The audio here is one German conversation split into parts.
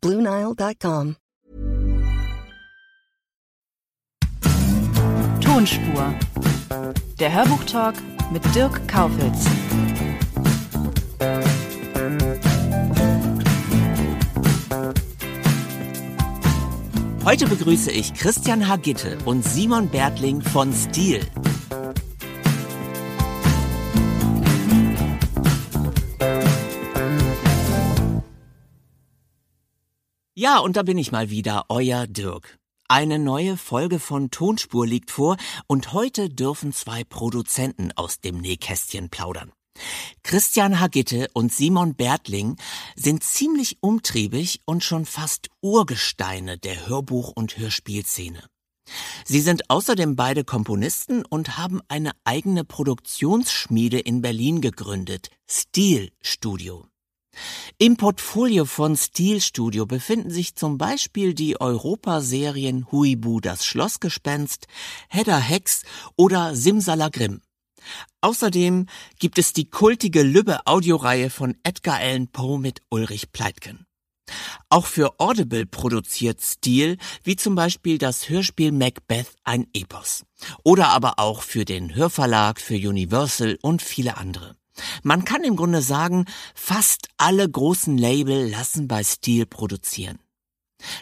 Bluenile.com. Tonspur. Der Hörbuchtalk mit Dirk Kaufitz. Heute begrüße ich Christian Hagitte und Simon Bertling von Stil. Ja, und da bin ich mal wieder, euer Dirk. Eine neue Folge von Tonspur liegt vor und heute dürfen zwei Produzenten aus dem Nähkästchen plaudern. Christian Hagitte und Simon Bertling sind ziemlich umtriebig und schon fast Urgesteine der Hörbuch- und Hörspielszene. Sie sind außerdem beide Komponisten und haben eine eigene Produktionsschmiede in Berlin gegründet, Stil Studio. Im Portfolio von Steel Studio befinden sich zum Beispiel die Europaserien Huibu das Schlossgespenst, Hedda Hex oder Simsalagrim. Außerdem gibt es die kultige Lübbe Audioreihe von Edgar Allan Poe mit Ulrich Pleitgen. Auch für Audible produziert Steel, wie zum Beispiel das Hörspiel Macbeth ein Epos. Oder aber auch für den Hörverlag, für Universal und viele andere. Man kann im Grunde sagen, fast alle großen Label lassen bei Steel produzieren.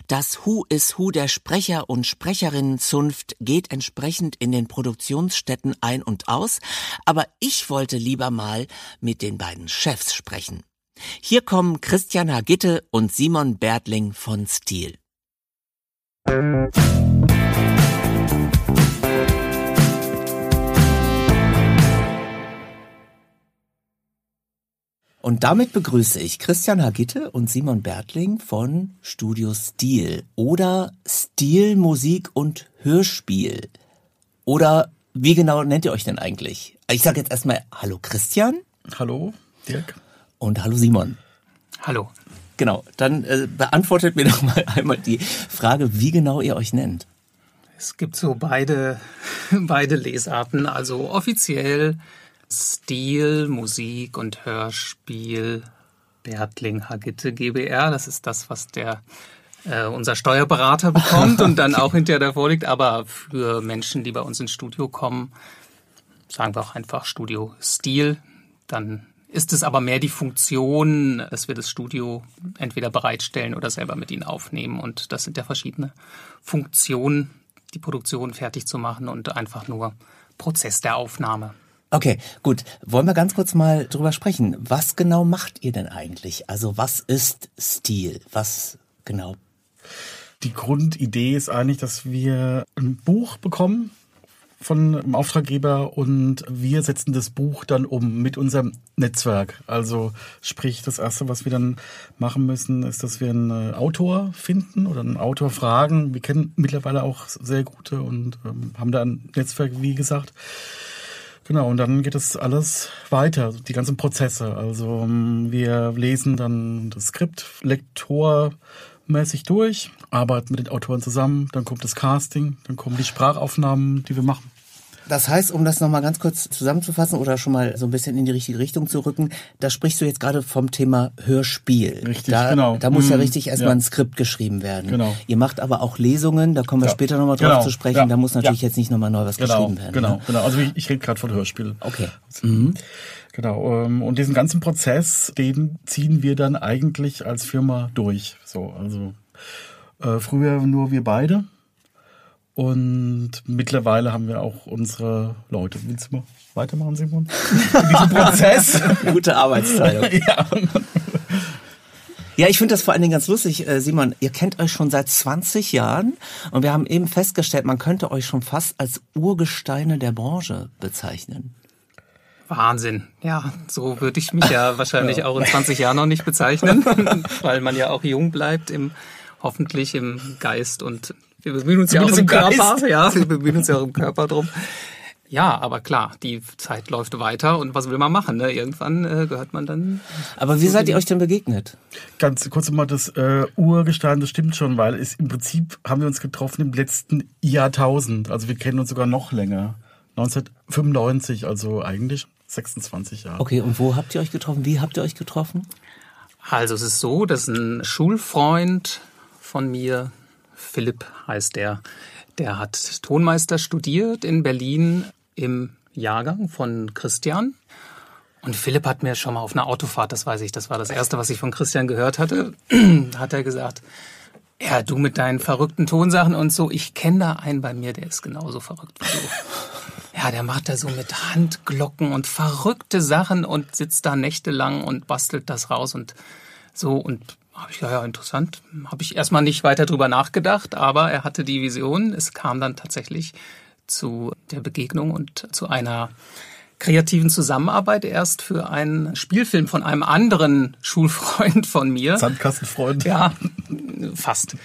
Das Who is Who der Sprecher und Sprecherinnenzunft geht entsprechend in den Produktionsstätten ein und aus, aber ich wollte lieber mal mit den beiden Chefs sprechen. Hier kommen Christian Hagitte und Simon Bertling von Steel. Und damit begrüße ich Christian Hagitte und Simon Bertling von Studio Stil oder Stil Musik und Hörspiel. Oder wie genau nennt ihr euch denn eigentlich? Ich sage jetzt erstmal Hallo Christian. Hallo Dirk. Und Hallo Simon. Hallo. Genau, dann äh, beantwortet mir doch mal einmal die Frage, wie genau ihr euch nennt. Es gibt so beide, beide Lesarten. Also offiziell Stil, Musik und Hörspiel Bertling Hagitte GBR. Das ist das, was der äh, unser Steuerberater bekommt und dann auch hinterher davor liegt. Aber für Menschen, die bei uns ins Studio kommen, sagen wir auch einfach Studio Stil. Dann ist es aber mehr die Funktion, dass wir das Studio entweder bereitstellen oder selber mit ihnen aufnehmen. Und das sind ja verschiedene Funktionen, die Produktion fertig zu machen und einfach nur Prozess der Aufnahme. Okay, gut. Wollen wir ganz kurz mal drüber sprechen. Was genau macht ihr denn eigentlich? Also was ist Stil? Was genau? Die Grundidee ist eigentlich, dass wir ein Buch bekommen von einem Auftraggeber und wir setzen das Buch dann um mit unserem Netzwerk. Also sprich, das Erste, was wir dann machen müssen, ist, dass wir einen Autor finden oder einen Autor fragen. Wir kennen mittlerweile auch sehr gute und ähm, haben da ein Netzwerk, wie gesagt. Genau, und dann geht es alles weiter, die ganzen Prozesse. Also ähm, wir lesen dann das Skript lektormäßig durch, arbeiten mit den Autoren zusammen, dann kommt das Casting, dann kommen die Sprachaufnahmen, die wir machen. Das heißt, um das nochmal ganz kurz zusammenzufassen oder schon mal so ein bisschen in die richtige Richtung zu rücken, da sprichst du jetzt gerade vom Thema Hörspiel. Richtig, da, genau. Da muss ja Mhm. richtig erstmal Ja. ein Skript geschrieben werden. Genau. Ihr macht aber auch Lesungen, da kommen wir Ja. später nochmal drauf Genau. zu sprechen. Ja. Da muss natürlich jetzt nicht nochmal neu was Genau, geschrieben werden. genau, Ne? genau. Also ich, ich rede gerade von Hörspiel. Okay. Mhm. Genau. ähm, Und diesen ganzen Prozess, den ziehen wir dann eigentlich als Firma durch. So, also äh, früher nur wir beide. Und mittlerweile haben wir auch unsere Leute. Willst du mal weitermachen, Simon? In diesem Prozess. Gute Arbeitsteilung. ja. Ja, ich finde das vor allen Dingen ganz lustig, äh, Simon. Ihr kennt euch schon seit 20 Jahren und wir haben eben festgestellt, man könnte euch schon fast als Urgesteine der Branche bezeichnen. Wahnsinn. Ja, so würde ich mich ja wahrscheinlich auch in 20 Jahren noch nicht bezeichnen, weil man ja auch jung bleibt im hoffentlich im Geist und wir bemühen uns Zumindest ja auch im, im Körper, ja, wir bemühen uns ja auch im Körper drum. Ja, aber klar, die Zeit läuft weiter und was will man machen? Ne? Irgendwann äh, gehört man dann. Aber wie seid ihr euch denn begegnet? Ganz kurz mal das äh, Urgestein, das stimmt schon, weil es im Prinzip haben wir uns getroffen im letzten Jahrtausend. Also wir kennen uns sogar noch länger. 1995, also eigentlich 26 Jahre. Okay, und wo habt ihr euch getroffen? Wie habt ihr euch getroffen? Also es ist so, dass ein Schulfreund von mir, Philipp heißt der, der hat Tonmeister studiert in Berlin im Jahrgang von Christian. Und Philipp hat mir schon mal auf einer Autofahrt, das weiß ich, das war das erste, was ich von Christian gehört hatte, hat er gesagt, ja, du mit deinen verrückten Tonsachen und so, ich kenne da einen bei mir, der ist genauso verrückt wie du. Ja, der macht da so mit Handglocken und verrückte Sachen und sitzt da nächtelang und bastelt das raus und so und habe ich ja, ja interessant, habe ich erstmal nicht weiter drüber nachgedacht, aber er hatte die Vision, es kam dann tatsächlich zu der Begegnung und zu einer kreativen Zusammenarbeit erst für einen Spielfilm von einem anderen Schulfreund von mir. Sandkastenfreund. Ja, fast.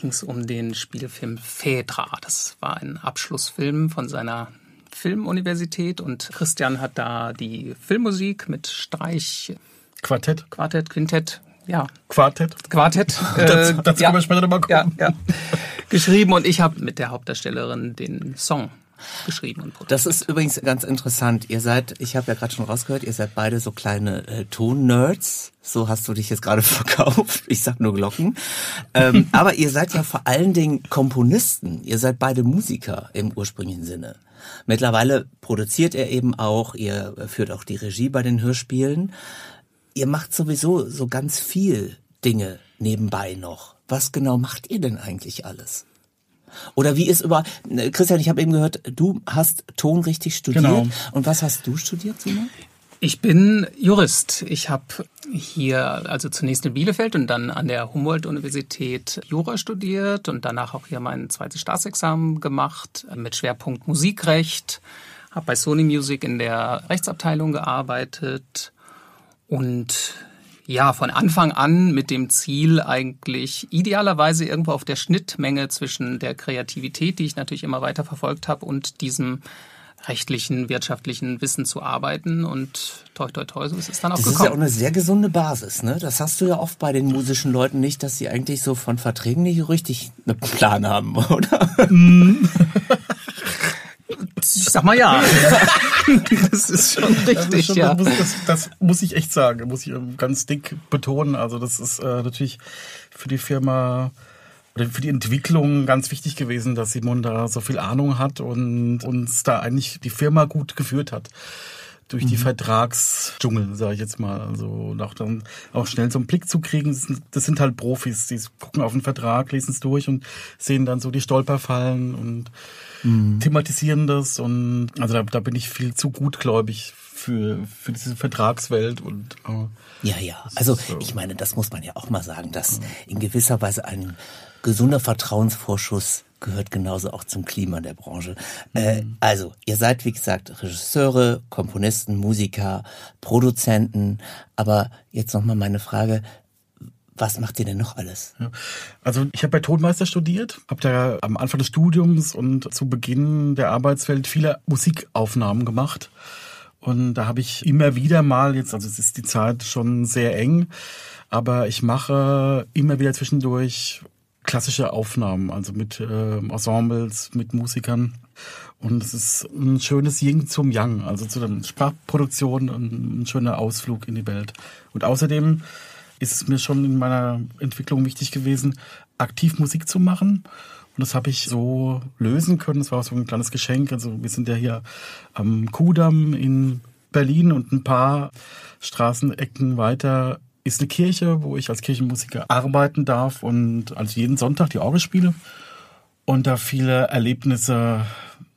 Ging es um den Spielfilm Phaedra. Das war ein Abschlussfilm von seiner Filmuniversität und Christian hat da die Filmmusik mit Streich. Quartett. Quartett, Quintett, ja. Quartett. Quartett. Äh, dazu, dazu ja, können wir später nochmal kommen. Ja, ja. Geschrieben und ich habe mit der Hauptdarstellerin den Song geschrieben und produziert. Das ist übrigens ganz interessant. Ihr seid, ich habe ja gerade schon rausgehört, ihr seid beide so kleine äh, Ton-Nerds. So hast du dich jetzt gerade verkauft. Ich sag nur Glocken. Ähm, aber ihr seid ja vor allen Dingen Komponisten. Ihr seid beide Musiker im ursprünglichen Sinne. Mittlerweile produziert er eben auch, ihr führt auch die Regie bei den Hörspielen. Ihr macht sowieso so ganz viel Dinge nebenbei noch. Was genau macht ihr denn eigentlich alles? Oder wie ist über Christian, ich habe eben gehört, du hast Ton richtig studiert. Genau. Und was hast du studiert, Simon? Ich bin Jurist. Ich habe hier also zunächst in Bielefeld und dann an der Humboldt-Universität Jura studiert und danach auch hier mein zweites Staatsexamen gemacht mit Schwerpunkt Musikrecht. Habe bei Sony Music in der Rechtsabteilung gearbeitet und ja, von Anfang an mit dem Ziel eigentlich idealerweise irgendwo auf der Schnittmenge zwischen der Kreativität, die ich natürlich immer weiter verfolgt habe, und diesem rechtlichen, wirtschaftlichen Wissen zu arbeiten und toi toi toi, so ist es dann auch das gekommen. Das ist ja auch eine sehr gesunde Basis, ne? Das hast du ja oft bei den musischen Leuten nicht, dass sie eigentlich so von Verträgen nicht richtig einen Plan haben, oder? Mm. Sag mal ja. das ist schon richtig, schon, ja. Das muss, das, das muss, ich echt sagen, muss ich ganz dick betonen. Also das ist äh, natürlich für die Firma oder für die Entwicklung ganz wichtig gewesen, dass Simon da so viel Ahnung hat und uns da eigentlich die Firma gut geführt hat durch die mhm. Vertragsdschungel, sage ich jetzt mal. Also auch dann auch schnell so einen Blick zu kriegen. Das sind, das sind halt Profis, die gucken auf den Vertrag, lesen es durch und sehen dann so die Stolperfallen und mhm. thematisieren das. Und also da, da bin ich viel zu gutgläubig für, für diese Vertragswelt und äh, ja, ja. Also so. ich meine, das muss man ja auch mal sagen, dass in gewisser Weise ein gesunder Vertrauensvorschuss gehört genauso auch zum Klima der Branche. Mhm. Äh, also, ihr seid, wie gesagt, Regisseure, Komponisten, Musiker, Produzenten. Aber jetzt nochmal meine Frage, was macht ihr denn noch alles? Ja. Also ich habe bei Tonmeister studiert, habe da am Anfang des Studiums und zu Beginn der Arbeitswelt viele Musikaufnahmen gemacht. Und da habe ich immer wieder mal, jetzt, also es ist die Zeit schon sehr eng, aber ich mache immer wieder zwischendurch klassische Aufnahmen, also mit äh, Ensembles, mit Musikern. Und es ist ein schönes Yin zum Yang, also zu der Sprachproduktion und ein schöner Ausflug in die Welt. Und außerdem ist es mir schon in meiner Entwicklung wichtig gewesen, aktiv Musik zu machen. Und das habe ich so lösen können. Das war so ein kleines Geschenk. Also wir sind ja hier am Kudamm in Berlin und ein paar Straßenecken weiter ist eine Kirche, wo ich als Kirchenmusiker arbeiten darf und also jeden Sonntag die Orgel spiele und da viele Erlebnisse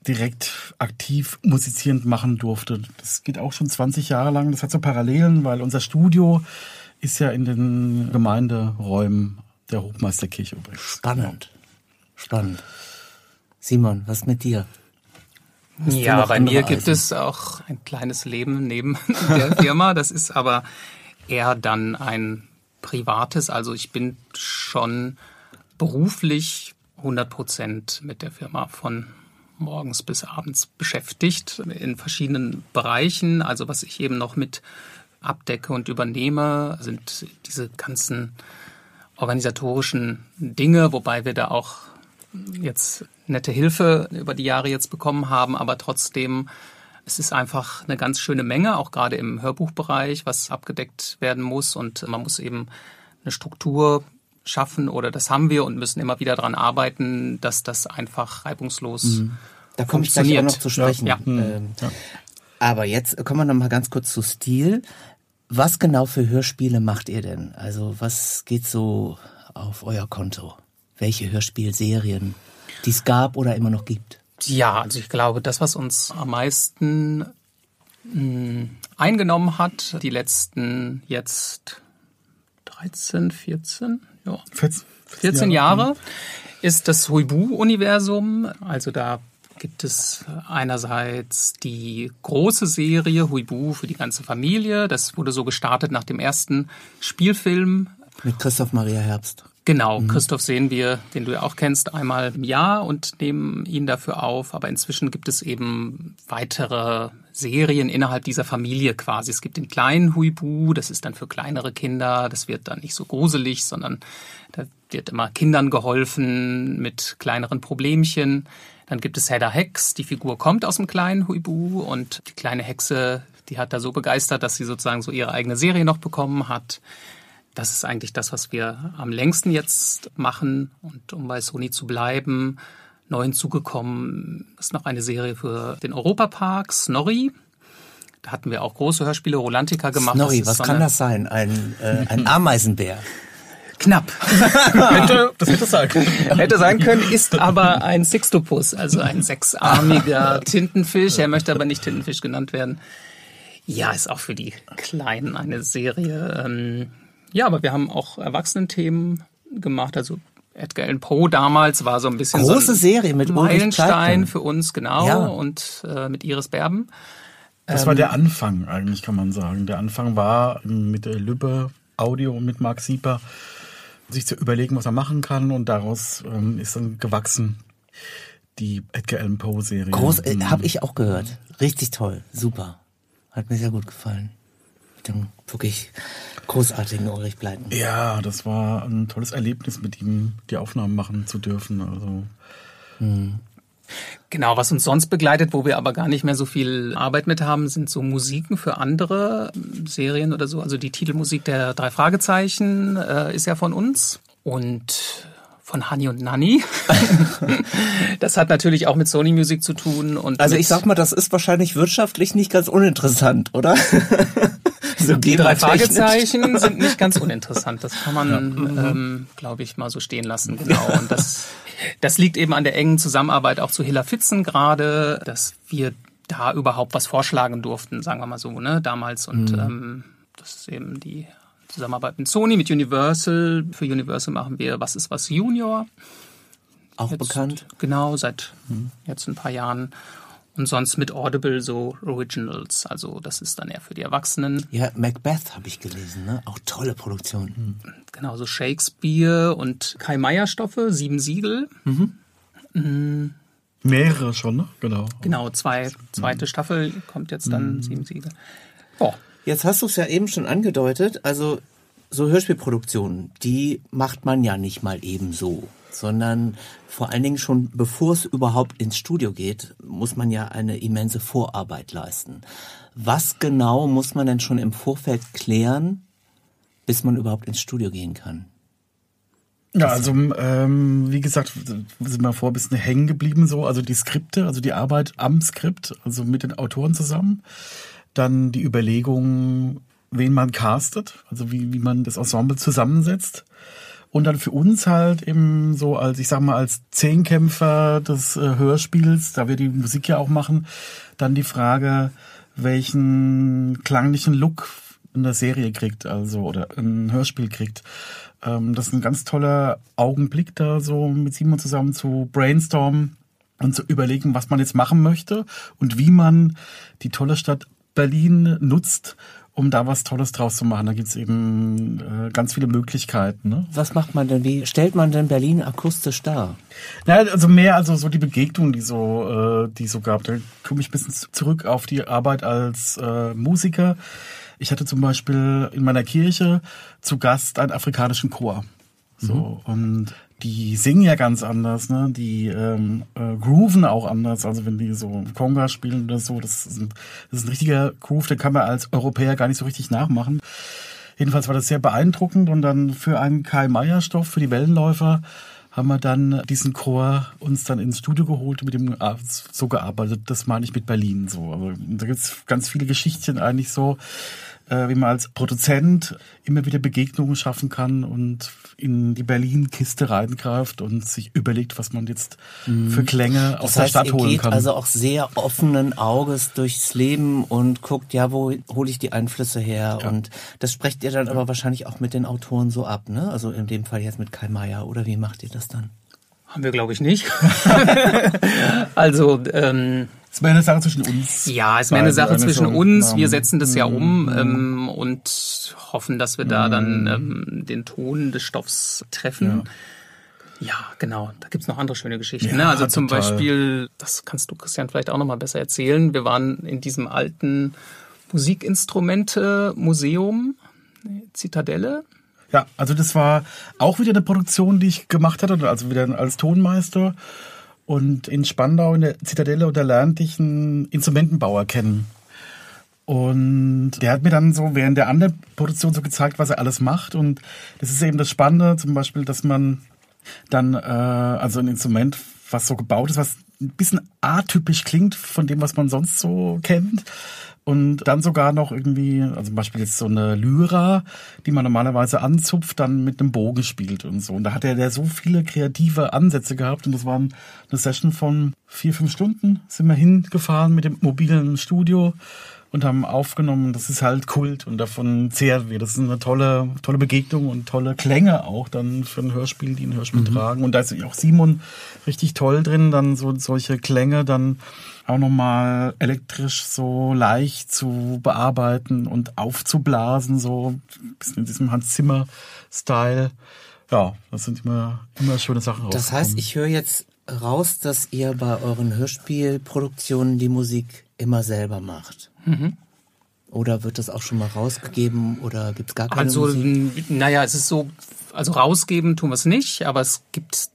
direkt aktiv musizierend machen durfte. Das geht auch schon 20 Jahre lang. Das hat so Parallelen, weil unser Studio ist ja in den Gemeinderäumen der Hochmeisterkirche übrigens. Spannend. Spannend. Simon, was mit dir? ja, bei mir gibt es auch ein kleines Leben neben der Firma. Das ist aber eher dann ein privates. Also ich bin schon beruflich 100 Prozent mit der Firma von morgens bis abends beschäftigt in verschiedenen Bereichen. Also was ich eben noch mit abdecke und übernehme, sind diese ganzen organisatorischen Dinge, wobei wir da auch jetzt nette Hilfe über die Jahre jetzt bekommen haben, aber trotzdem es ist einfach eine ganz schöne Menge, auch gerade im Hörbuchbereich, was abgedeckt werden muss und man muss eben eine Struktur schaffen oder das haben wir und müssen immer wieder daran arbeiten, dass das einfach reibungslos mhm. Da komme ich gleich auch noch zu sprechen. Ja. Ähm, ja. Aber jetzt kommen wir noch mal ganz kurz zu Stil. Was genau für Hörspiele macht ihr denn? Also was geht so auf euer Konto? Welche Hörspielserien, die es gab oder immer noch gibt? Ja, also ich glaube, das, was uns am meisten mh, hm, eingenommen hat, die letzten jetzt 13, 14, ja, 14, 14 Jahre, Jahre ist das Huibu-Universum. Also da gibt es einerseits die große Serie Huibu für die ganze Familie. Das wurde so gestartet nach dem ersten Spielfilm. Mit Christoph Maria Herbst. Genau, mhm. Christoph sehen wir, den du ja auch kennst, einmal im Jahr und nehmen ihn dafür auf. Aber inzwischen gibt es eben weitere Serien innerhalb dieser Familie quasi. Es gibt den kleinen Huibu, das ist dann für kleinere Kinder. Das wird dann nicht so gruselig, sondern da wird immer Kindern geholfen mit kleineren Problemchen. Dann gibt es Hedda Hex, die Figur kommt aus dem kleinen Huibu und die kleine Hexe, die hat da so begeistert, dass sie sozusagen so ihre eigene Serie noch bekommen hat. Das ist eigentlich das, was wir am längsten jetzt machen. Und um bei Sony zu bleiben, neu hinzugekommen ist noch eine Serie für den Europapark, Snorri. Da hatten wir auch große Hörspiele, Rolantica gemacht. Snorri, was so kann das sein? Ein, äh, ein Ameisenbär. Knapp. hätte, das hätte sein können. Hätte sein können, ist aber ein Sixtopus, also ein sechsarmiger Tintenfisch. Er möchte aber nicht Tintenfisch genannt werden. Ja, ist auch für die Kleinen eine Serie. Ähm, ja, aber wir haben auch Erwachsenenthemen gemacht. Also Edgar Allan Poe damals war so ein bisschen große so ein Serie mit Meilenstein für uns genau ja. und äh, mit Iris Berben. Das ähm, war der Anfang eigentlich, kann man sagen. Der Anfang war mit der Lübbe Audio und mit Marc Sieper sich zu überlegen, was er machen kann und daraus ähm, ist dann gewachsen die Edgar Allan Poe Serie. Groß, äh, mhm. habe ich auch gehört. Richtig toll, super. Hat mir sehr gut gefallen. Mit dem wirklich großartigen Ulrich Bleiten. Ja, das war ein tolles Erlebnis, mit ihm die Aufnahmen machen zu dürfen. Also. Mhm. Genau, was uns sonst begleitet, wo wir aber gar nicht mehr so viel Arbeit mit haben, sind so Musiken für andere ähm, Serien oder so. Also die Titelmusik der drei Fragezeichen äh, ist ja von uns und von Honey und Nanny. das hat natürlich auch mit Sony Music zu tun. Und also ich sag mal, das ist wahrscheinlich wirtschaftlich nicht ganz uninteressant, oder? so die drei Fragezeichen sind nicht ganz uninteressant. Das kann man, ja. Ähm, glaube ich, mal so stehen lassen. Genau. Und das das liegt eben an der engen Zusammenarbeit auch zu Hilla Fitzen gerade, dass wir da überhaupt was vorschlagen durften, sagen wir mal so, ne, damals. Und mhm. ähm, das ist eben die Zusammenarbeit mit Sony, mit Universal. Für Universal machen wir Was ist was Junior. Auch jetzt, bekannt. Genau, seit mhm. jetzt ein paar Jahren. Und sonst mit Audible so Originals. Also das ist dann eher für die Erwachsenen. Ja, Macbeth habe ich gelesen, ne? Auch tolle Produktion. Mhm. Genau, so Shakespeare und Kai Meier Stoffe, Sieben Siegel. Mhm. Mhm. Mehrere schon, ne? Genau. Genau, zwei, zweite Staffel kommt jetzt dann, mhm. Sieben Siegel. Oh. Jetzt hast du es ja eben schon angedeutet, also so Hörspielproduktionen, die macht man ja nicht mal eben so sondern vor allen Dingen schon bevor es überhaupt ins Studio geht, muss man ja eine immense Vorarbeit leisten. Was genau muss man denn schon im Vorfeld klären, bis man überhaupt ins Studio gehen kann? Ja, also ähm, wie gesagt, sind wir vor ein bisschen hängen geblieben so, also die Skripte, also die Arbeit am Skript, also mit den Autoren zusammen, dann die Überlegung, wen man castet, also wie, wie man das Ensemble zusammensetzt und dann für uns halt eben so als, ich sag mal, als Zehnkämpfer des äh, Hörspiels, da wir die Musik ja auch machen, dann die Frage, welchen klanglichen Look in der Serie kriegt, also oder ein Hörspiel kriegt. Ähm, das ist ein ganz toller Augenblick da so mit Simon zusammen zu brainstormen und zu überlegen, was man jetzt machen möchte und wie man die tolle Stadt Berlin nutzt, um da was Tolles draus zu machen. Da gibt's eben äh, ganz viele Möglichkeiten. Ne? Was macht man denn? Wie stellt man denn Berlin akustisch dar? Ja, also mehr also so die Begegnung, die so, äh, die so gab. Da komme ich ein bisschen zurück auf die Arbeit als äh, Musiker. Ich hatte zum Beispiel in meiner Kirche zu Gast einen afrikanischen Chor. So mhm. und die singen ja ganz anders, ne? Die ähm, äh, grooven auch anders. Also wenn die so Conga spielen oder so, das ist, ein, das ist ein richtiger Groove, den kann man als Europäer gar nicht so richtig nachmachen. Jedenfalls war das sehr beeindruckend und dann für einen Kai-Meyer-Stoff, für die Wellenläufer, haben wir dann diesen Chor uns dann ins Studio geholt und mit dem so gearbeitet. Das meine ich mit Berlin so. Also, da gibt's ganz viele Geschichten eigentlich so äh, wie man als Produzent immer wieder Begegnungen schaffen kann und in die Berlin-Kiste reingreift und sich überlegt, was man jetzt mhm. für Klänge aus das heißt, der Stadt holen geht kann. Also auch sehr offenen Auges durchs Leben und guckt, ja, wo hole ich die Einflüsse her? Ja. Und das sprecht ihr dann aber wahrscheinlich auch mit den Autoren so ab, ne? Also in dem Fall jetzt mit Kai Meier, oder wie macht ihr das dann? Haben wir, glaube ich, nicht. also ähm, ist mehr eine Sache zwischen uns. Ja, es ist mehr eine Sache zwischen uns. Wir setzen das ja um ähm, und hoffen, dass wir da dann ähm, den Ton des Stoffs treffen. Ja. ja genau. Da gibt's noch andere schöne Geschichten. Ja, ne? Also zum total. Beispiel, das kannst du, Christian, vielleicht auch noch mal besser erzählen. Wir waren in diesem alten Musikinstrumente-Museum, Zitadelle. Ja, also das war auch wieder eine Produktion, die ich gemacht hatte, also wieder als Tonmeister. Und in Spandau in der Zitadelle, da lernte ich einen Instrumentenbauer kennen. Und der hat mir dann so während der anderen Produktion so gezeigt, was er alles macht. Und das ist eben das Spannende, zum Beispiel, dass man dann, äh, also ein Instrument, was so gebaut ist, was ein bisschen atypisch klingt von dem, was man sonst so kennt. Und dann sogar noch irgendwie, also zum Beispiel jetzt so eine Lyra, die man normalerweise anzupft, dann mit einem Bogen spielt und so. Und da hat er so viele kreative Ansätze gehabt. Und das waren eine Session von vier, fünf Stunden, sind wir hingefahren mit dem mobilen Studio und haben aufgenommen. Das ist halt Kult und davon zehren wir. Das ist eine tolle, tolle Begegnung und tolle Klänge auch dann für ein Hörspiel, die ein Hörspiel mhm. tragen. Und da ist auch Simon richtig toll drin, dann so solche Klänge dann auch nochmal elektrisch so leicht zu bearbeiten und aufzublasen, so ein bisschen in diesem Hans Zimmer-Style. Ja, das sind immer, immer schöne Sachen Das heißt, ich höre jetzt raus, dass ihr bei euren Hörspielproduktionen die Musik immer selber macht. Mhm. Oder wird das auch schon mal rausgegeben oder gibt es gar keine also, Musik? naja, es ist so, also rausgeben tun wir es nicht, aber es gibt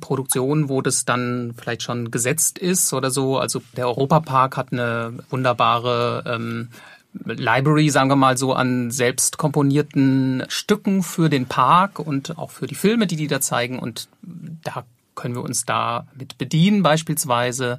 Produktionen, wo das dann vielleicht schon gesetzt ist oder so. Also der Europapark hat eine wunderbare ähm, Library, sagen wir mal so, an selbst komponierten Stücken für den Park und auch für die Filme, die die da zeigen. Und da können wir uns da mit bedienen beispielsweise.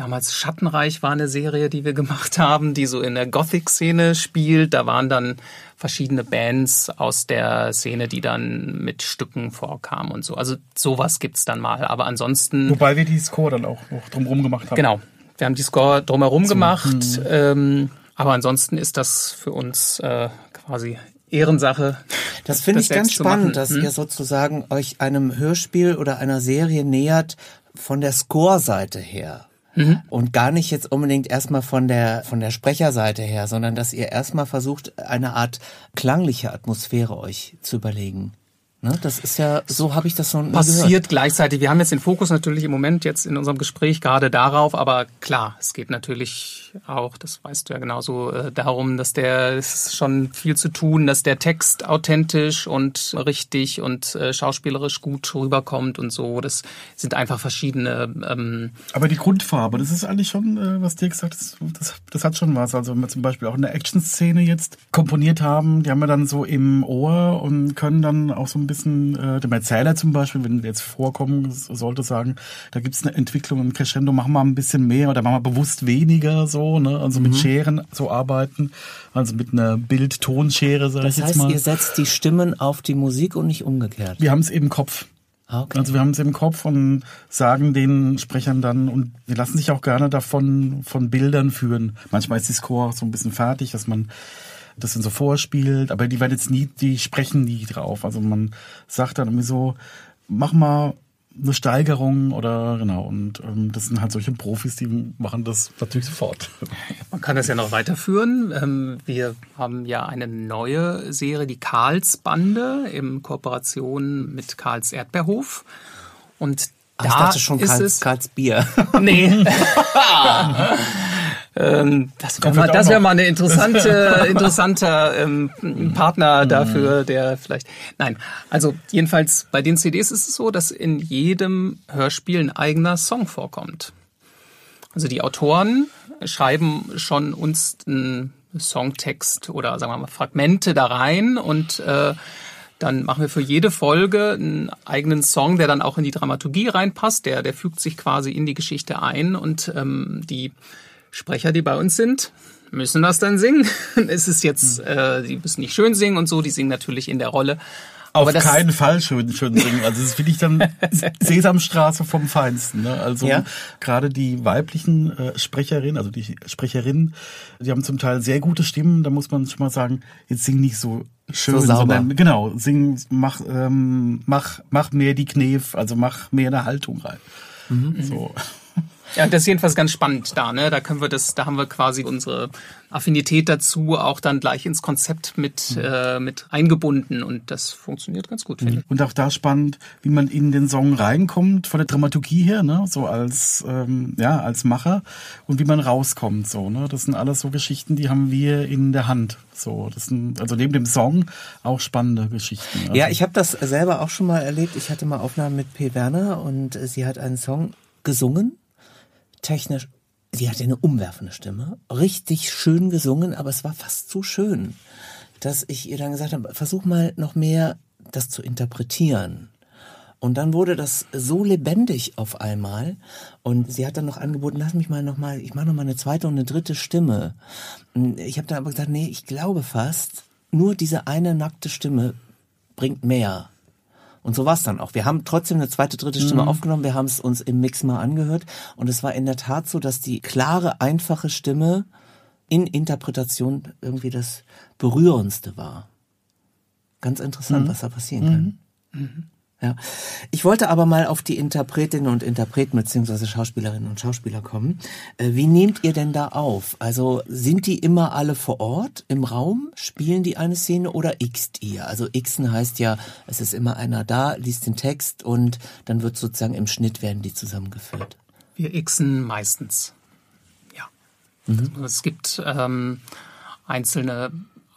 Damals Schattenreich war eine Serie, die wir gemacht haben, die so in der Gothic-Szene spielt. Da waren dann verschiedene Bands aus der Szene, die dann mit Stücken vorkamen und so. Also sowas gibt's dann mal. Aber ansonsten. Wobei wir die Score dann auch noch drumherum gemacht haben. Genau. Wir haben die Score drumherum so, gemacht. Hm. Ähm, aber ansonsten ist das für uns äh, quasi Ehrensache. Das finde ich ganz spannend, dass hm? ihr sozusagen euch einem Hörspiel oder einer Serie nähert von der Score-Seite her. Mhm. Und gar nicht jetzt unbedingt erstmal von der, von der Sprecherseite her, sondern dass ihr erstmal versucht, eine Art klangliche Atmosphäre euch zu überlegen. Ne, das ist ja, so habe ich das schon passiert gehört. gleichzeitig. Wir haben jetzt den Fokus natürlich im Moment jetzt in unserem Gespräch gerade darauf, aber klar, es geht natürlich auch, das weißt du ja genauso, äh, darum, dass der ist schon viel zu tun, dass der Text authentisch und richtig und äh, schauspielerisch gut rüberkommt und so. Das sind einfach verschiedene. Ähm, aber die Grundfarbe, das ist eigentlich schon, äh, was dir gesagt hast, das, das hat schon was. Also wenn wir zum Beispiel auch eine Action-Szene jetzt komponiert haben, die haben wir dann so im Ohr und können dann auch so ein bisschen, äh, dem Erzähler zum Beispiel, wenn jetzt vorkommen sollte, sagen, da gibt es eine Entwicklung im Crescendo, machen wir ein bisschen mehr oder machen wir bewusst weniger so, ne? Also mit mhm. Scheren so arbeiten, also mit einer Bild-Tonschere, sag das ich heißt, jetzt mal. ihr setzt die Stimmen auf die Musik und nicht umgekehrt. Wir haben es im Kopf. Ah, okay. Also wir haben es im Kopf und sagen den Sprechern dann und wir lassen sich auch gerne davon von Bildern führen. Manchmal ist die Score so ein bisschen fertig, dass man das dann so vorspielt, aber die werden jetzt nie, die sprechen nie drauf. Also man sagt dann irgendwie so, mach mal eine Steigerung oder genau. Und ähm, das sind halt solche Profis, die machen das natürlich sofort. Man kann das ja noch weiterführen. Ähm, wir haben ja eine neue Serie, die Karlsbande, in Kooperation mit Karls Erdbeerhof. Und Ach, ich dachte schon ist Karls, es, Karls Bier. Nee. ähm, das wäre mal, das wär mal eine interessante, interessanter ähm, Partner dafür, der vielleicht. Nein, also jedenfalls bei den CDs ist es so, dass in jedem Hörspiel ein eigener Song vorkommt. Also die Autoren schreiben schon uns einen Songtext oder sagen wir mal Fragmente da rein und äh, dann machen wir für jede Folge einen eigenen Song, der dann auch in die Dramaturgie reinpasst. Der, der fügt sich quasi in die Geschichte ein und ähm, die Sprecher, die bei uns sind, müssen das dann singen. es ist jetzt, äh, die müssen nicht schön singen und so, die singen natürlich in der Rolle. Auf keinen Fall schön, schön singen. Also das finde ich dann Sesamstraße vom Feinsten. Ne? Also Ja. gerade die weiblichen äh, Sprecherinnen, also die Sprecherinnen, die haben zum Teil sehr gute Stimmen. Da muss man schon mal sagen, jetzt sing nicht so schön, So sauber. sondern genau, sing, mach, ähm, mach, mach mehr die Knef, also mach mehr eine Haltung rein. Mhm. So. Ja, das ist jedenfalls ganz spannend da, ne? Da können wir das, da haben wir quasi unsere Affinität dazu auch dann gleich ins Konzept mit, äh, mit eingebunden und das funktioniert ganz gut, finde ich. Und auch da spannend, wie man in den Song reinkommt, von der Dramaturgie her, ne, so als, ähm, ja, als Macher und wie man rauskommt, so, ne. Das sind alles so Geschichten, die haben wir in der Hand, so. Das sind, also neben dem Song auch spannende Geschichten. Also, Ja, ich habe das selber auch schon mal erlebt. Ich hatte mal Aufnahmen mit P. Werner und sie hat einen Song gesungen. Technisch, sie hatte eine umwerfende Stimme. Richtig schön gesungen, aber es war fast zu schön, dass ich ihr dann gesagt habe, versuch mal noch mehr das zu interpretieren. Und dann wurde das so lebendig auf einmal. Und sie hat dann noch angeboten, lass mich mal noch mal, ich mache noch mal eine zweite und eine dritte Stimme. Ich habe dann aber gesagt, nee, ich glaube fast, nur diese eine nackte Stimme bringt mehr. Und so war es dann auch. Wir haben trotzdem eine zweite, dritte Stimme aufgenommen. Wir haben es uns im Mix mal angehört. Und es war in der Tat so, dass die klare, einfache Stimme in Interpretation irgendwie das Berührendste war. Ganz interessant, was da passieren kann. Ja. Ich wollte aber mal auf die Interpretinnen und Interpreten beziehungsweise Schauspielerinnen und Schauspieler kommen. Äh, Wie nehmt ihr denn da auf? Also sind die immer alle vor Ort im Raum? Spielen die eine Szene oderxt ihr? Also xen heißt ja, es ist immer einer da, liest den Text und dann wird sozusagen im Schnitt werden die zusammengeführt. Wir xen meistens. Ja. Es gibt ähm, einzelne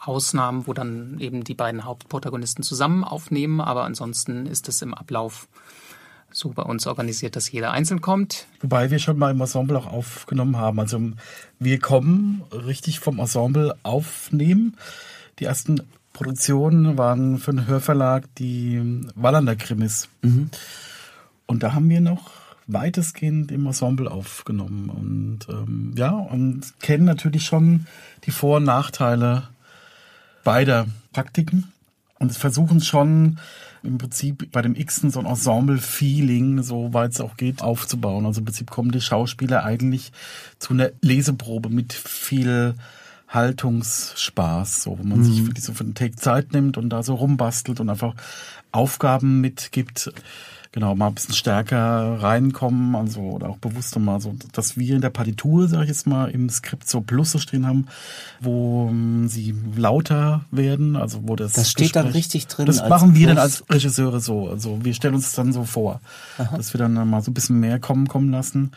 Ausnahmen, wo dann eben die beiden Hauptprotagonisten zusammen aufnehmen, aber ansonsten ist es im Ablauf so bei uns organisiert, dass jeder einzeln kommt. Wobei wir schon mal im Ensemble auch aufgenommen haben. Also wir kommen richtig vom Ensemble aufnehmen. Die ersten Produktionen waren für den Hörverlag die Wallander Krimis. Und da haben wir noch weitestgehend im Ensemble aufgenommen und ähm, ja und kennen natürlich schon die Vor- und Nachteile beider Praktiken und versuchen schon im Prinzip bei dem Xen so ein Ensemble-Feeling, so weit es auch geht, aufzubauen. Also im Prinzip kommen die Schauspieler eigentlich zu einer Leseprobe mit viel Haltungsspaß, so wo man sich wirklich so für den Take Zeit nimmt und da so rumbastelt und einfach Aufgaben mitgibt. Genau, mal ein bisschen stärker reinkommen, also oder auch bewusster mal so, dass wir in der Partitur, sage ich jetzt mal, im Skript so Plusse stehen haben, wo ähm, sie lauter werden, also wo das Das steht dann Gespräch- richtig drin Das machen wir dann Plus. als Regisseure so, also wir stellen uns das dann so vor, dass wir dann mal so ein bisschen mehr kommen kommen lassen.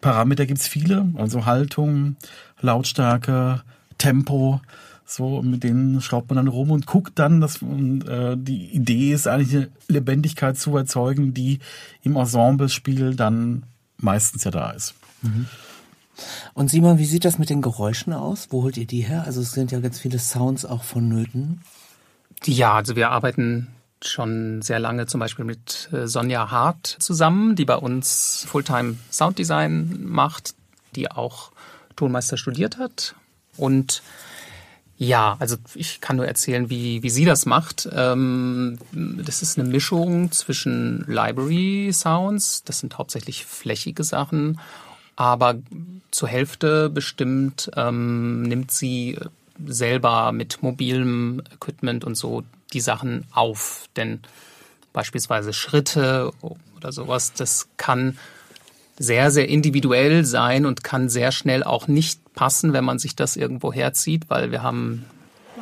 Parameter gibt's viele, also Haltung, Lautstärke, Tempo, so mit denen schraubt man dann rum und guckt dann, dass und, äh, die Idee ist eigentlich eine Lebendigkeit zu erzeugen, die im Ensemble-Spiel dann meistens ja da ist. Und Simon, wie sieht das mit den Geräuschen aus? Wo holt ihr die her? Also es sind ja ganz viele Sounds auch vonnöten. Ja, also wir arbeiten schon sehr lange zum Beispiel mit äh, Sonja Hart zusammen, die bei uns Fulltime Sounddesign macht, die auch Tonmeister studiert hat. Und ja, also ich kann nur erzählen, wie, wie sie das macht. Ähm, das ist eine Mischung zwischen Library Sounds, das sind hauptsächlich flächige Sachen, aber zur Hälfte bestimmt ähm, nimmt sie selber mit mobilem Equipment und so die Sachen auf. Denn beispielsweise Schritte oder sowas. Das kann sehr, sehr individuell sein und kann sehr schnell auch nicht passen, wenn man sich das irgendwo herzieht, weil wir haben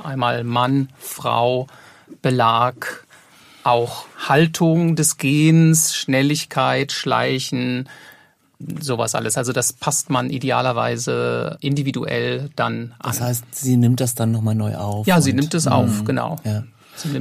einmal Mann, Frau, Belag, auch Haltung des Gehens, Schnelligkeit, Schleichen, sowas alles. Also das passt man idealerweise individuell dann an. Das heißt, sie nimmt das dann nochmal neu auf. Ja, sie nimmt es auf, genau. Ja.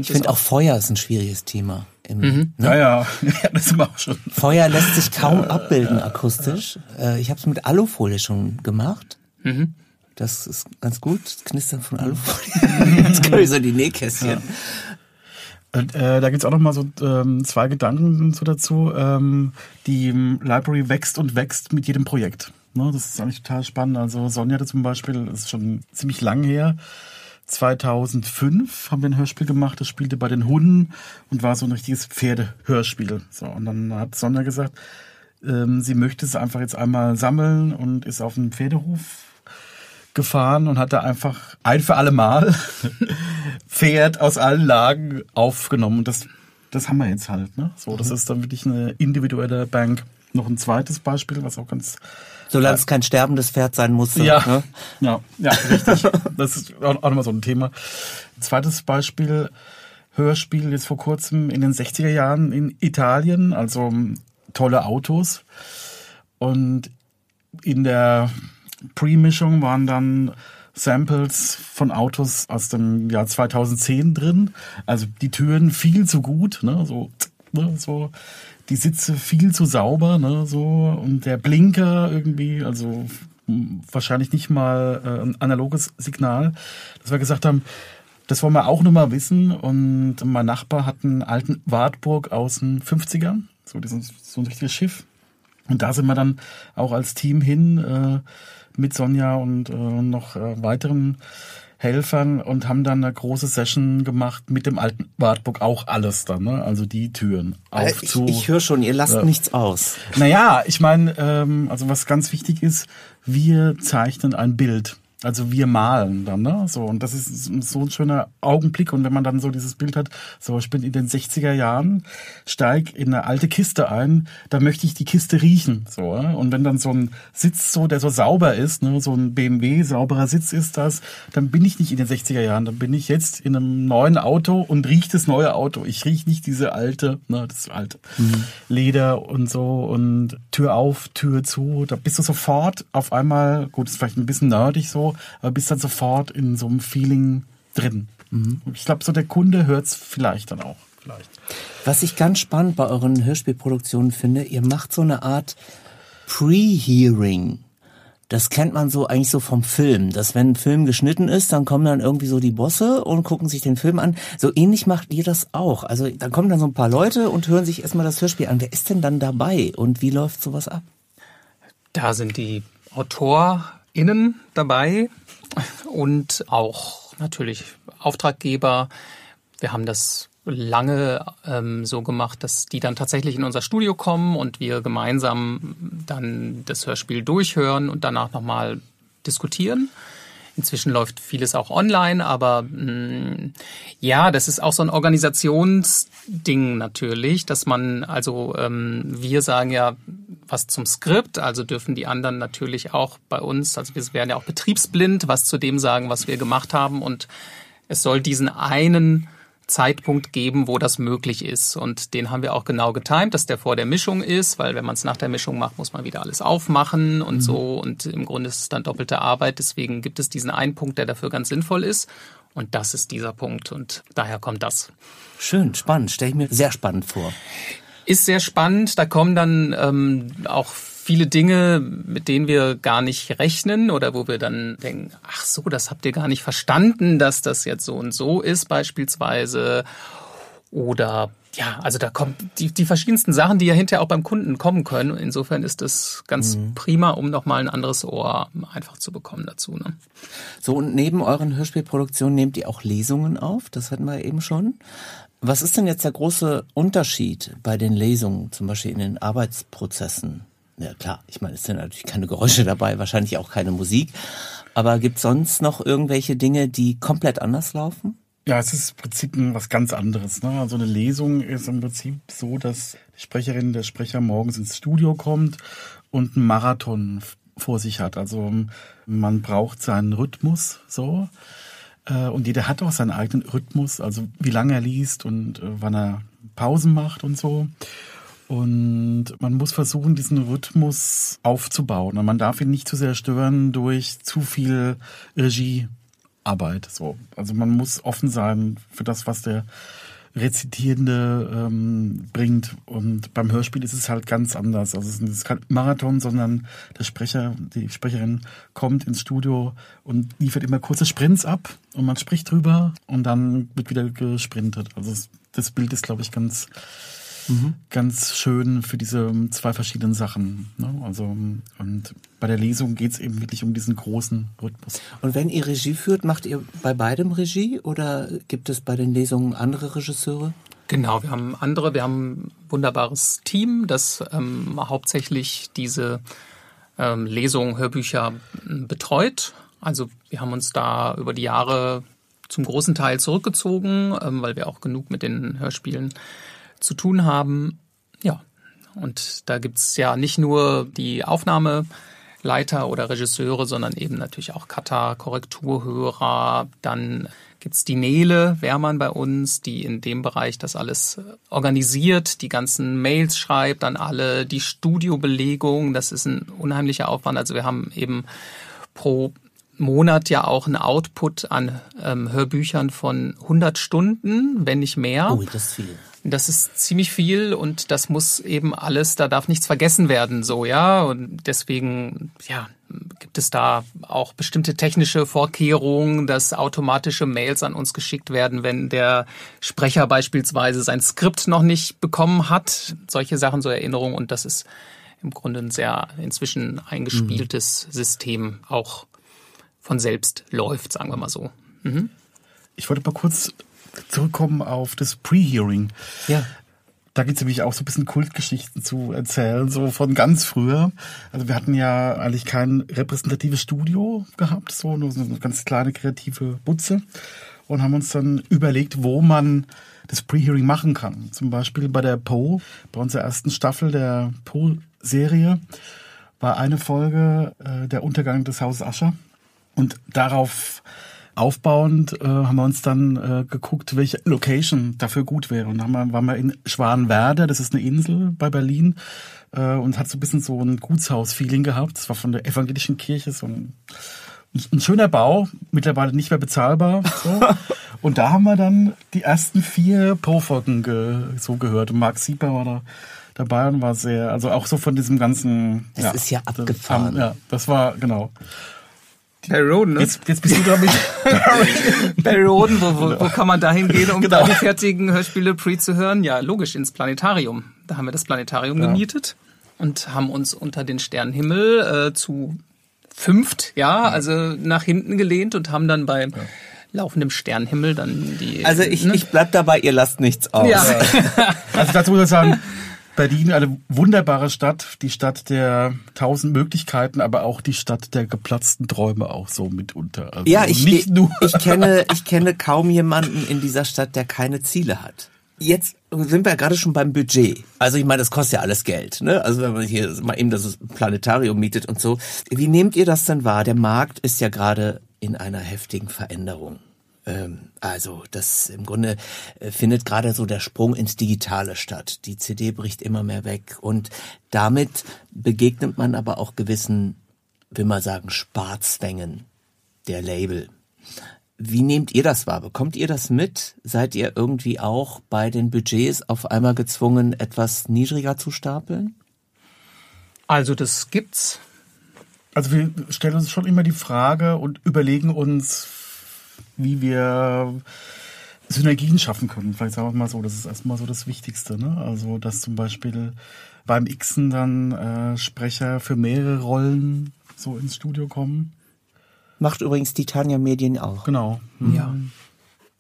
Ich finde auch Feuer ist ein schwieriges Thema. Im, mhm. ne? Ja, ja, ja, das ist auch schon. Feuer lässt sich kaum abbilden akustisch. Äh, ich habe es mit Alufolie schon gemacht. Mhm. Das ist ganz gut, das Knistern von Alufolie. Jetzt können wir so die Nähkästchen. Ja. Und, äh, da gibt's auch noch mal so ähm, zwei Gedanken so dazu. Ähm, die Library wächst und wächst mit jedem Projekt. Ne, das ist eigentlich total spannend. Also Sonja zum Beispiel, das ist schon ziemlich lang her, 2005 haben wir ein Hörspiel gemacht, das spielte bei den Hunden und war so ein richtiges Pferdehörspiel. So, und dann hat Sonja gesagt, ähm, sie möchte es einfach jetzt einmal sammeln und ist auf einen Pferdehof gefahren und hat da einfach ein für alle Mal Pferd aus allen Lagen aufgenommen. Und das, das haben wir jetzt halt. Ne? So, das mhm. ist dann wirklich eine individuelle Bank. Noch ein zweites Beispiel, was auch ganz Solange es kein sterbendes Pferd sein muss. Ja, ne? ja, ja, richtig. das ist auch, auch nochmal so ein Thema. Zweites Beispiel, Hörspiel jetzt vor kurzem in den 60er Jahren in Italien, also tolle Autos. Und in der Pre-Mischung waren dann Samples von Autos aus dem Jahr 2010 drin. Also die Türen viel zu gut, ne, so, ne, so die Sitze viel zu sauber, ne, so und der Blinker irgendwie, also wahrscheinlich nicht mal äh, ein analoges Signal, dass wir gesagt haben, das wollen wir auch nochmal wissen. Und mein Nachbar hat einen alten Wartburg aus den 50ern, so, diesen, so ein richtiges Schiff. Und da sind wir dann auch als Team hin äh, mit Sonja und äh, noch äh, weiteren Helfern und haben dann eine große Session gemacht mit dem alten Wartburg, auch alles dann, ne? also die Türen äh, auf. Ich, ich höre schon, ihr lasst äh, nichts aus. Naja, ich meine, ähm, also was ganz wichtig ist, wir zeichnen ein Bild. Also wir malen dann, ne? So, und das ist so ein schöner Augenblick. Und wenn man dann so dieses Bild hat, so, ich bin in den 60er Jahren, steig in eine alte Kiste ein, da möchte ich die Kiste riechen. So, und wenn dann so ein Sitz so, der so sauber ist, ne, so ein BMW, sauberer Sitz ist das, dann bin ich nicht in den 60er Jahren, dann bin ich jetzt in einem neuen Auto und riech das neue Auto. Ich riech nicht diese alte, ne, das alte mhm. Leder und so und Tür auf, Tür zu. Da bist du sofort auf einmal, gut, ist vielleicht ein bisschen nerdig so, aber bist dann sofort in so einem Feeling drin. Mhm. Ich glaube, so der Kunde hört es vielleicht dann auch. Vielleicht. Was ich ganz spannend bei euren Hörspielproduktionen finde, ihr macht so eine Art Pre-Hearing. Das kennt man so eigentlich so vom Film, dass wenn ein Film geschnitten ist, dann kommen dann irgendwie so die Bosse und gucken sich den Film an. So ähnlich macht ihr das auch. Also dann kommen dann so ein paar Leute und hören sich erstmal das Hörspiel an. Wer ist denn dann dabei und wie läuft sowas ab? Da sind die Autor, innen dabei und auch natürlich Auftraggeber. Wir haben das lange ähm, so gemacht, dass die dann tatsächlich in unser Studio kommen und wir gemeinsam dann das Hörspiel durchhören und danach nochmal diskutieren. Inzwischen läuft vieles auch online, aber mh, mm, ja, das ist auch so ein Organisationsding natürlich, dass man, also ähm, wir sagen ja was zum Skript, also dürfen die anderen natürlich auch bei uns, also wir werden ja auch betriebsblind, was zu dem sagen, was wir gemacht haben und es soll diesen einen Zeitpunkt geben, wo das möglich ist. Und den haben wir auch genau getimt, dass der vor der Mischung ist, weil wenn man es nach der Mischung macht, muss man wieder alles aufmachen und mhm. so. Und im Grunde ist es dann doppelte Arbeit. Deswegen gibt es diesen einen Punkt, der dafür ganz sinnvoll ist. Und das ist dieser Punkt. Und daher kommt das. Schön, spannend. Stelle ich mir sehr spannend vor. Ist sehr spannend. Da kommen dann ähm, auch viele Dinge, mit denen wir gar nicht rechnen oder wo wir dann denken, ach so, das habt ihr gar nicht verstanden, dass das jetzt so und so ist beispielsweise. Oder ja, also da kommen die, die verschiedensten Sachen, die ja hinterher auch beim Kunden kommen können. Insofern ist das ganz mhm. prima, um nochmal ein anderes Ohr einfach zu bekommen dazu. Ne? So, und neben euren Hörspielproduktionen nehmt ihr auch Lesungen auf, das hatten wir eben schon. Was ist denn jetzt der große Unterschied bei den Lesungen, zum Beispiel in den Arbeitsprozessen? Ja klar, ich meine, es sind natürlich keine Geräusche dabei, wahrscheinlich auch keine Musik. Aber gibt sonst noch irgendwelche Dinge, die komplett anders laufen? Ja, es ist im Prinzip was ganz anderes. Ne? Also eine Lesung ist im Prinzip so, dass die Sprecherin, der Sprecher morgens ins Studio kommt und einen Marathon vor sich hat. Also man braucht seinen Rhythmus so. Äh, und jeder hat auch seinen eigenen Rhythmus, also wie lange er liest und äh, wann er Pausen macht und so. Und man muss versuchen, diesen Rhythmus aufzubauen. Und man darf ihn nicht zu sehr stören durch zu viel Regiearbeit. So. Also man muss offen sein für das, was der Rezitierende ähm, bringt. Und beim Hörspiel ist es halt ganz anders. Also es ist kein Marathon, sondern der Sprecher, die Sprecherin kommt ins Studio und liefert immer kurze Sprints ab und man spricht drüber und dann wird wieder gesprintet. Also das Bild ist, glaube ich, ganz mhm. ganz schön für diese zwei verschiedenen Sachen. Ne? Also und bei der Lesung geht es eben wirklich um diesen großen Rhythmus. Und wenn ihr Regie führt, macht ihr bei beidem Regie oder gibt es bei den Lesungen andere Regisseure? Genau, wir haben andere, wir haben ein wunderbares Team, das ähm, hauptsächlich diese ähm, Lesungen, Hörbücher ähm, betreut. Also wir haben uns da über die Jahre zum großen Teil zurückgezogen, ähm, weil wir auch genug mit den Hörspielen zu tun haben. Ja, und da gibt's ja nicht nur die Aufnahmeleiter oder Regisseure, sondern eben natürlich auch Cutter, Korrekturhörer. Dann gibt's die Nele Wehrmann bei uns, die in dem Bereich das alles organisiert, die ganzen Mails schreibt an alle, die Studiobelegung, das ist ein unheimlicher Aufwand. Also wir haben eben pro Monat ja auch einen Output an ähm, Hörbüchern von 100 Stunden, wenn nicht mehr. Oh, das ist viel. Das ist ziemlich viel und das muss eben alles, da darf nichts vergessen werden, so, ja. Und deswegen, ja, gibt es da auch bestimmte technische Vorkehrungen, dass automatische Mails an uns geschickt werden, wenn der Sprecher beispielsweise sein Skript noch nicht bekommen hat. Solche Sachen, so Erinnerungen und das ist im Grunde ein sehr inzwischen eingespieltes mhm. System, auch von selbst läuft, sagen wir mal so. Mhm. Ich wollte mal kurz zurückkommen auf das Pre-Hearing. Ja. Da gibt es nämlich auch so ein bisschen Kultgeschichten zu erzählen, so von ganz früher. Also wir hatten ja eigentlich kein repräsentatives Studio gehabt, so nur so eine ganz kleine kreative Butze und haben uns dann überlegt, wo man das Pre-Hearing machen kann. Zum Beispiel bei der Poe, bei unserer ersten Staffel der Poe-Serie, war eine Folge äh, der Untergang des Hauses Ascher. Und darauf aufbauend äh, haben wir uns dann äh, geguckt, welche Location dafür gut wäre. Und dann haben wir, waren wir in Schwanwerder, das ist eine Insel bei Berlin, äh, und hat so ein bisschen so ein Gutshaus-Feeling gehabt. Das war von der evangelischen Kirche so ein, ein schöner Bau, mittlerweile nicht mehr bezahlbar. So. und da haben wir dann die ersten vier Pro-Folgen ge so gehört. Und Marc Sieper war da dabei und war sehr, also auch so von diesem ganzen. Das ja, ist ja abgefahren. Das, ja, das war genau. Barry Roden, ne? Jetzt, jetzt bist du damit. Barry Roden, wo, wo, wo kann man da hingehen, um genau. da die fertigen Hörspiele pre zu hören? Ja, logisch, ins Planetarium. Da haben wir das Planetarium ja. gemietet und haben uns unter den Sternenhimmel äh, zu fünft, ja, also nach hinten gelehnt und haben dann bei ja. laufendem Sternenhimmel dann die. Also ich, ne? ich bleib dabei, ihr lasst nichts aus. Ja. also dazu muss ich sagen, Berlin eine wunderbare Stadt, die Stadt der tausend Möglichkeiten, aber auch die Stadt der geplatzten Träume auch so mitunter. Also ja, ich, nicht nur ich kenne, ich kenne kaum jemanden in dieser Stadt, der keine Ziele hat. Jetzt sind wir ja gerade schon beim Budget. Also ich meine, das kostet ja alles Geld. Ne? Also wenn man hier mal eben das Planetarium mietet und so. Wie nehmt ihr das denn wahr? Der Markt ist ja gerade in einer heftigen Veränderung. Ähm, also das im Grunde äh, findet gerade so der Sprung ins Digitale statt. Die CD bricht immer mehr weg und damit begegnet man aber auch gewissen, will man sagen, Sparzwängen der Label. Wie nehmt ihr das wahr? Bekommt ihr das mit? Seid ihr irgendwie auch bei den Budgets auf einmal gezwungen, etwas niedriger zu stapeln? Also das gibt's. Also wir stellen uns schon immer die Frage und überlegen uns, wie wir Synergien schaffen können. Vielleicht sagen wir mal so, das ist erstmal so das Wichtigste. Ne? Also, dass zum Beispiel beim Xen dann äh, Sprecher für mehrere Rollen so ins Studio kommen. Macht übrigens Titania Medien auch. Genau. Mhm. Ja.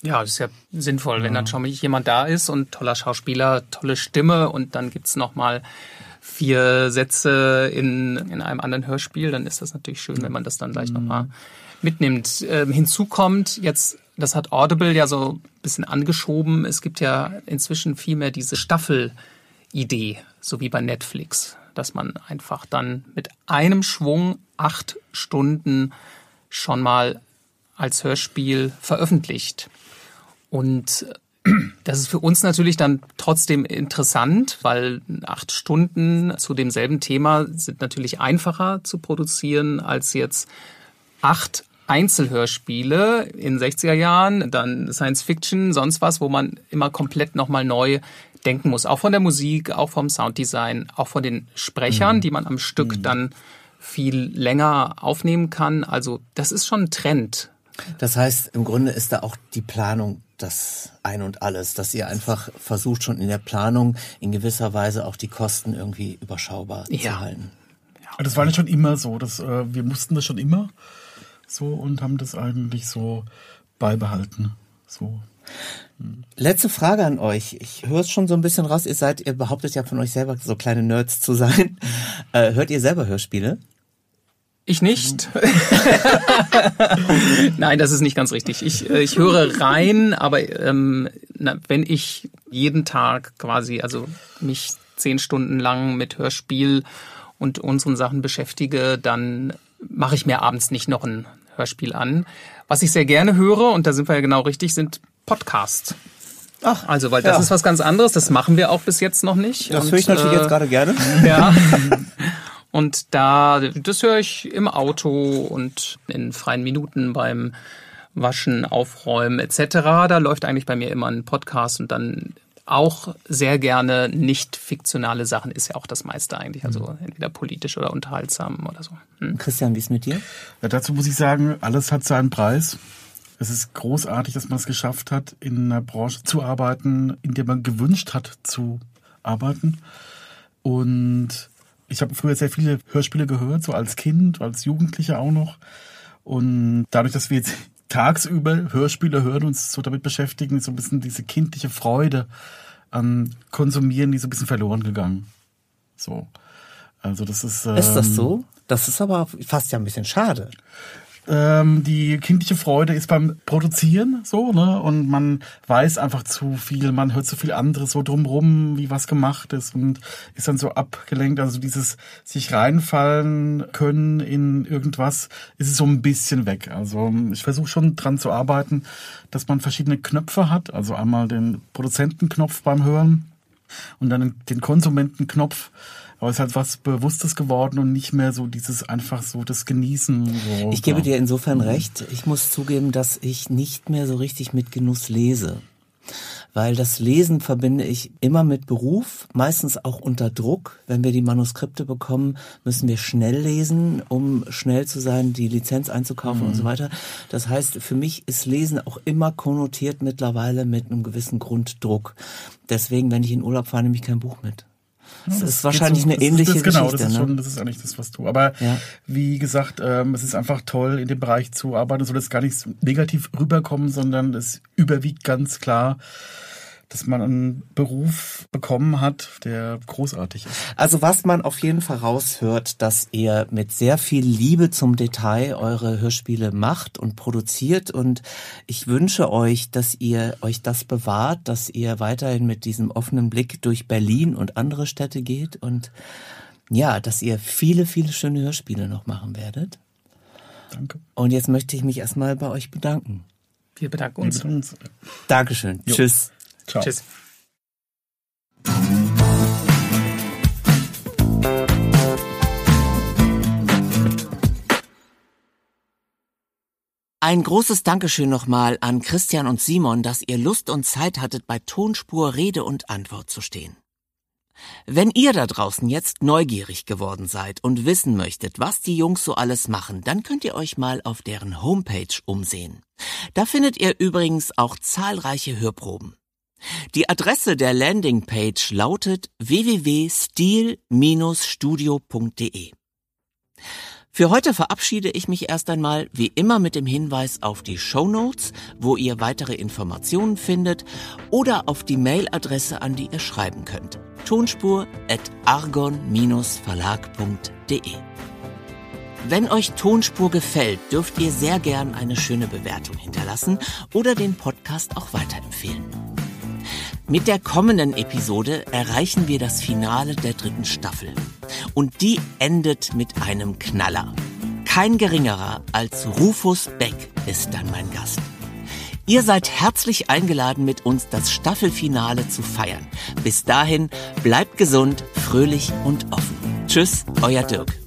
Ja, das ist ja sinnvoll, ja. wenn dann schon mal jemand da ist und toller Schauspieler, tolle Stimme und dann gibt's noch mal vier Sätze in, in einem anderen Hörspiel, dann ist das natürlich schön, wenn man das dann gleich mhm. nochmal mitnimmt. Ähm, hinzu kommt jetzt, das hat Audible ja so ein bisschen angeschoben, es gibt ja inzwischen viel mehr diese Staffelidee, so wie bei Netflix, dass man einfach dann mit einem Schwung acht Stunden schon mal als Hörspiel veröffentlicht. Und das ist für uns natürlich dann trotzdem interessant, weil acht Stunden zu demselben Thema sind natürlich einfacher zu produzieren als jetzt acht Einzelhörspiele in 60er Jahren, dann Science Fiction, sonst was, wo man immer komplett nochmal neu denken muss. Auch von der Musik, auch vom Sounddesign, auch von den Sprechern, mhm. die man am Stück mhm. dann viel länger aufnehmen kann. Also das ist schon ein Trend. Das heißt, im Grunde ist da auch die Planung das Ein und Alles, dass ihr einfach versucht schon in der Planung in gewisser Weise auch die Kosten irgendwie überschaubar ja. zu halten. Ja. Das war nicht schon immer so. Das, äh, wir mussten das schon immer so und haben das eigentlich so beibehalten. So. Hm. Letzte Frage an euch. Ich höre es schon so ein bisschen raus. Ihr seid, ihr behauptet ja von euch selber so kleine Nerds zu sein. Äh, hört ihr selber Hörspiele? Ich nicht. Nein, das ist nicht ganz richtig. Ich, äh, ich höre rein, aber ähm, na, wenn ich jeden Tag quasi, also mich zehn Stunden lang mit Hörspiel und unseren Sachen beschäftige, dann mache ich mir abends nicht noch ein Hörspiel an. Was ich sehr gerne höre, und da sind wir ja genau richtig, sind Podcasts. Ach, also, weil das ja. ist was ganz anderes. Das machen wir auch bis jetzt noch nicht. Das höre ich natürlich äh, jetzt gerade gerne. Ja. Und da, das höre ich im Auto und in freien Minuten beim Waschen, Aufräumen etc. Da läuft eigentlich bei mir immer ein Podcast und dann auch sehr gerne nicht fiktionale Sachen ist ja auch das meiste eigentlich, also mhm. entweder politisch oder unterhaltsam oder so. Hm. Christian, wie ist mit dir? Ja, dazu muss ich sagen, alles hat seinen Preis. Es ist großartig, dass man es geschafft hat, in einer Branche zu arbeiten, in der man gewünscht hat zu arbeiten. Und ich habe früher sehr viele Hörspiele gehört, so als Kind, als Jugendlicher auch noch. Und dadurch, dass wir jetzt tagsüber Hörspiele hören, uns so damit beschäftigen, so ein bisschen diese kindliche Freude an Konsumieren, die so ein bisschen verloren gegangen. So. Also das ist. Ähm, ist das so? Das ist aber fast ja ein bisschen schade ähm, die kindliche Freude ist beim Produzieren so, ne? Und man weiß einfach zu viel, man hört zu viel anderes so drumrum, wie was gemacht ist und ist dann so abgelenkt. Also dieses sich reinfallen können in irgendwas, ist es so ein bisschen weg. Also ich versuche schon dran zu arbeiten, dass man verschiedene Knöpfe hat. Also einmal den Produzentenknopf beim Hören und dann den Konsumentenknopf aber es ist halt was Bewusstes geworden und nicht mehr so dieses einfach so das Genießen. So. Ich gebe dir insofern recht. Ich muss zugeben, dass ich nicht mehr so richtig mit Genuss lese. Weil das Lesen verbinde ich immer mit Beruf, meistens auch unter Druck. Wenn wir die Manuskripte bekommen, müssen wir schnell lesen, um schnell zu sein, die Lizenz einzukaufen mhm. und so mhm. weiter. Das heißt, für mich ist Lesen auch immer konnotiert mittlerweile mit einem gewissen Grunddruck. Deswegen, wenn ich in Urlaub fahre, nehme ich kein Buch mit. Das, ist wahrscheinlich so, eine ähnliche das, das, genau, Geschichte. Das ist, ne? schon, das ist eigentlich das, was du. Aber ja. wie gesagt, ähm, es ist einfach toll, in dem Bereich zu arbeiten. Es soll jetzt gar nicht negativ rüberkommen, sondern es überwiegt ganz klar dass man einen Beruf bekommen hat, der großartig ist. Also was man auf jeden Fall raushört, dass ihr mit sehr viel Liebe zum Detail eure Hörspiele macht und produziert und ich wünsche euch, dass ihr euch das bewahrt, dass ihr weiterhin mit diesem offenen Blick durch Berlin und andere Städte geht und ja, dass ihr viele, viele schöne Hörspiele noch machen werdet. Danke. Und jetzt möchte ich mich erstmal bei euch bedanken. Wir bedanken uns. Wir bedanken uns. Dankeschön. Jo. Tschüss. Ciao. Tschüss. Ein großes Dankeschön nochmal an Christian und Simon, dass ihr Lust und Zeit hattet, bei Tonspur Rede und Antwort zu stehen. Wenn ihr da draußen jetzt neugierig geworden seid und wissen möchtet, was die Jungs so alles machen, dann könnt ihr euch mal auf deren Homepage umsehen. Da findet ihr übrigens auch zahlreiche Hörproben. Die Adresse der Landingpage lautet www.stil-studio.de. Für heute verabschiede ich mich erst einmal wie immer mit dem Hinweis auf die Show Notes, wo ihr weitere Informationen findet oder auf die Mailadresse, an die ihr schreiben könnt. Tonspur at argon-verlag.de Wenn euch Tonspur gefällt, dürft ihr sehr gern eine schöne Bewertung hinterlassen oder den Podcast auch weiterempfehlen. Mit der kommenden Episode erreichen wir das Finale der dritten Staffel. Und die endet mit einem Knaller. Kein geringerer als Rufus Beck ist dann mein Gast. Ihr seid herzlich eingeladen, mit uns das Staffelfinale zu feiern. Bis dahin, bleibt gesund, fröhlich und offen. Tschüss, euer Dirk.